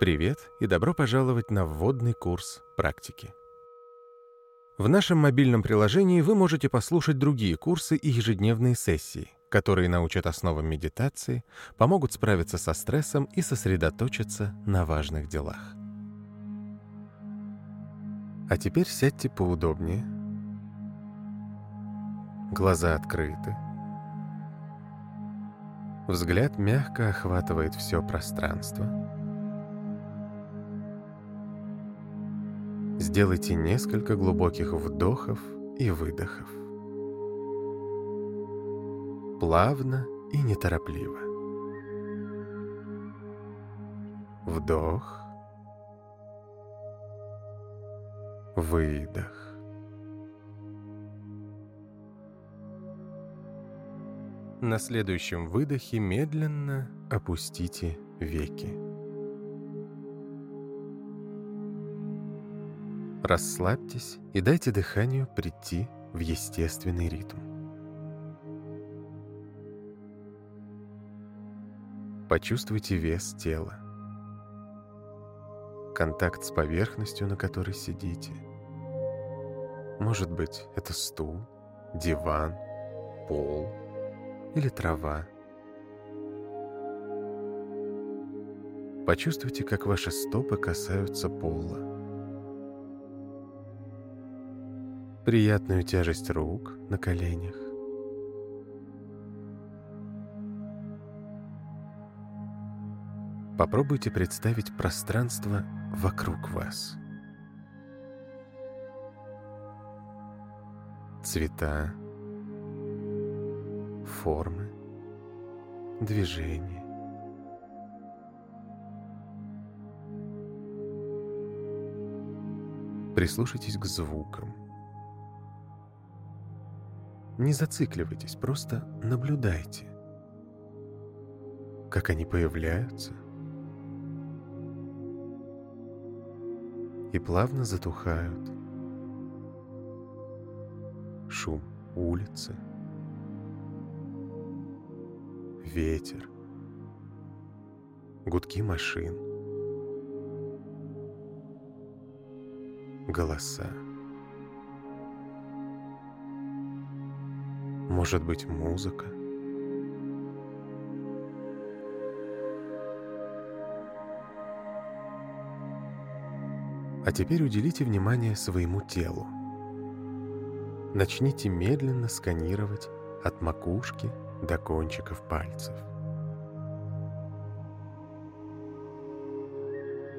Привет и добро пожаловать на вводный курс практики. В нашем мобильном приложении вы можете послушать другие курсы и ежедневные сессии, которые научат основам медитации, помогут справиться со стрессом и сосредоточиться на важных делах. А теперь сядьте поудобнее. Глаза открыты. Взгляд мягко охватывает все пространство. Сделайте несколько глубоких вдохов и выдохов. Плавно и неторопливо. Вдох. Выдох. На следующем выдохе медленно опустите веки. Расслабьтесь и дайте дыханию прийти в естественный ритм. Почувствуйте вес тела, контакт с поверхностью, на которой сидите. Может быть, это стул, диван, пол или трава. Почувствуйте, как ваши стопы касаются пола. Приятную тяжесть рук на коленях. Попробуйте представить пространство вокруг вас. Цвета, формы, движения. Прислушайтесь к звукам. Не зацикливайтесь, просто наблюдайте, как они появляются. И плавно затухают. Шум улицы, ветер, гудки машин, голоса. Может быть, музыка? А теперь уделите внимание своему телу. Начните медленно сканировать от макушки до кончиков пальцев.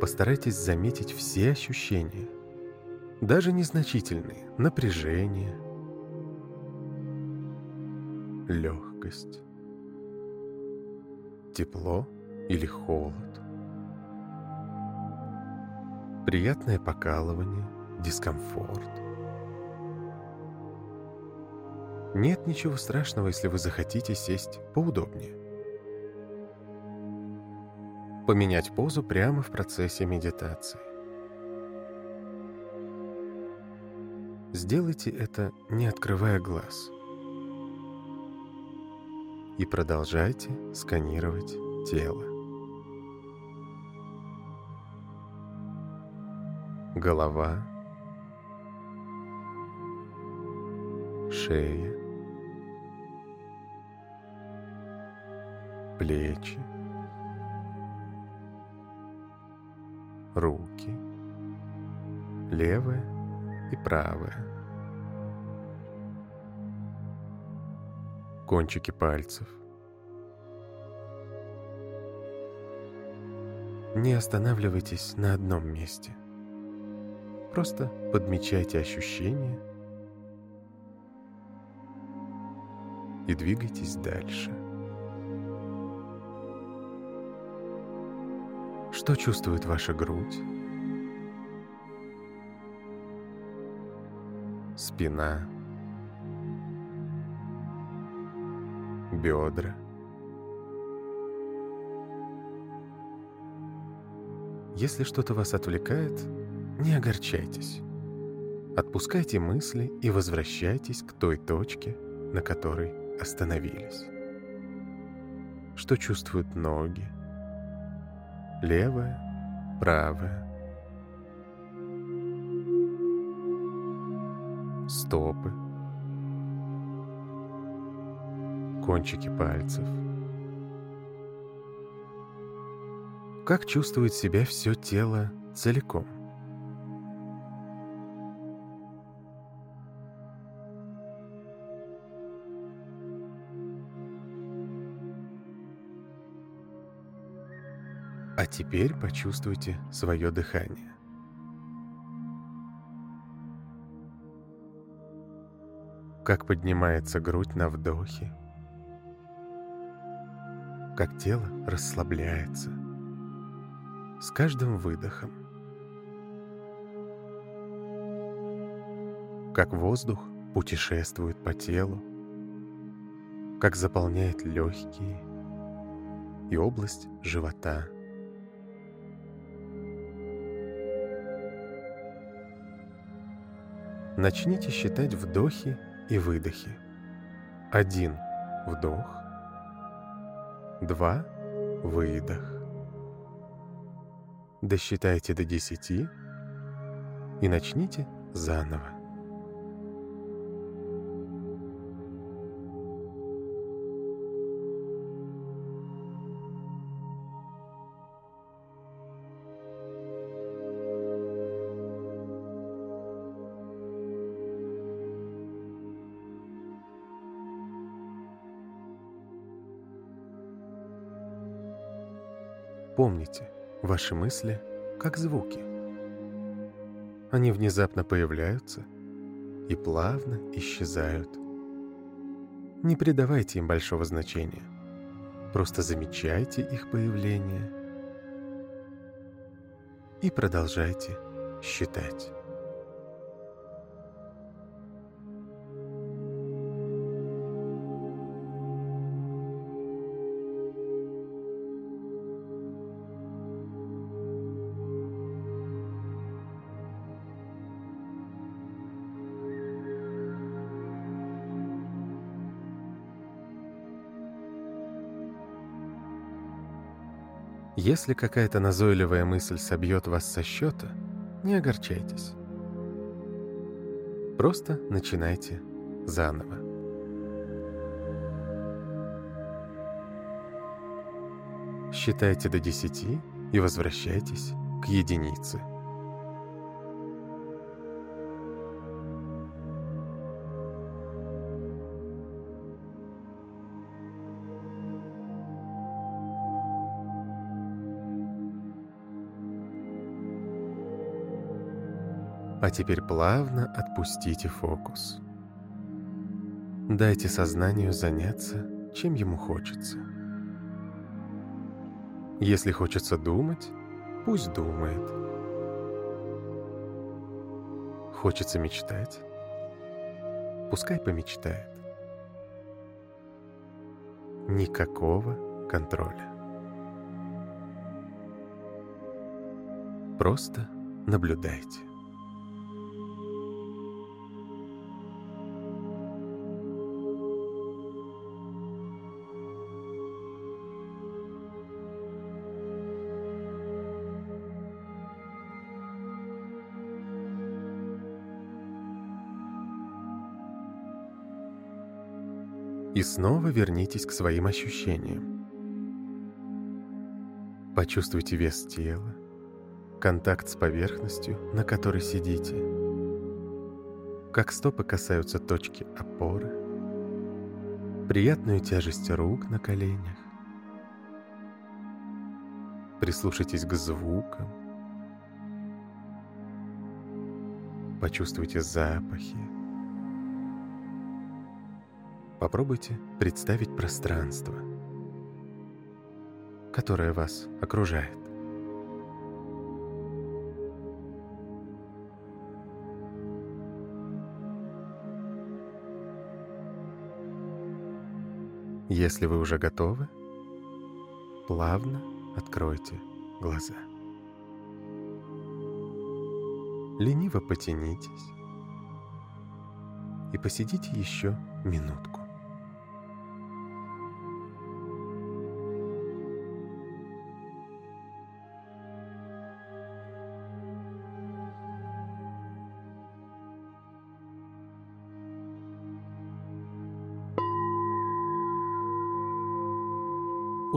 Постарайтесь заметить все ощущения, даже незначительные, напряжение – легкость, тепло или холод, приятное покалывание, дискомфорт. Нет ничего страшного, если вы захотите сесть поудобнее. Поменять позу прямо в процессе медитации. Сделайте это, не открывая глаз – и продолжайте сканировать тело. Голова, шея, плечи, руки, левая и правая. Кончики пальцев. Не останавливайтесь на одном месте. Просто подмечайте ощущения и двигайтесь дальше. Что чувствует ваша грудь? Спина. Бедра. Если что-то вас отвлекает, не огорчайтесь. Отпускайте мысли и возвращайтесь к той точке, на которой остановились. Что чувствуют ноги? Левая правая. Стопы. Кончики пальцев. Как чувствует себя все тело целиком? А теперь почувствуйте свое дыхание. Как поднимается грудь на вдохе, как тело расслабляется. С каждым выдохом, как воздух путешествует по телу, как заполняет легкие и область живота – Начните считать вдохи и выдохи. Один вдох, два выдох. Досчитайте до десяти и начните заново. Помните, ваши мысли как звуки. Они внезапно появляются и плавно исчезают. Не придавайте им большого значения. Просто замечайте их появление и продолжайте считать. Если какая-то назойливая мысль собьет вас со счета, не огорчайтесь. Просто начинайте заново. Считайте до десяти и возвращайтесь к единице. А теперь плавно отпустите фокус. Дайте сознанию заняться, чем ему хочется. Если хочется думать, пусть думает. Хочется мечтать, пускай помечтает. Никакого контроля. Просто наблюдайте. И снова вернитесь к своим ощущениям. Почувствуйте вес тела, контакт с поверхностью, на которой сидите, как стопы касаются точки опоры, приятную тяжесть рук на коленях. Прислушайтесь к звукам, почувствуйте запахи, Попробуйте представить пространство, которое вас окружает. Если вы уже готовы, плавно откройте глаза. Лениво потянитесь и посидите еще минутку.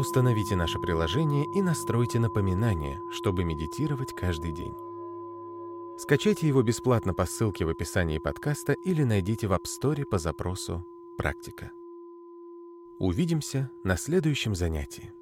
Установите наше приложение и настройте напоминания, чтобы медитировать каждый день. Скачайте его бесплатно по ссылке в описании подкаста или найдите в App Store по запросу «Практика». Увидимся на следующем занятии.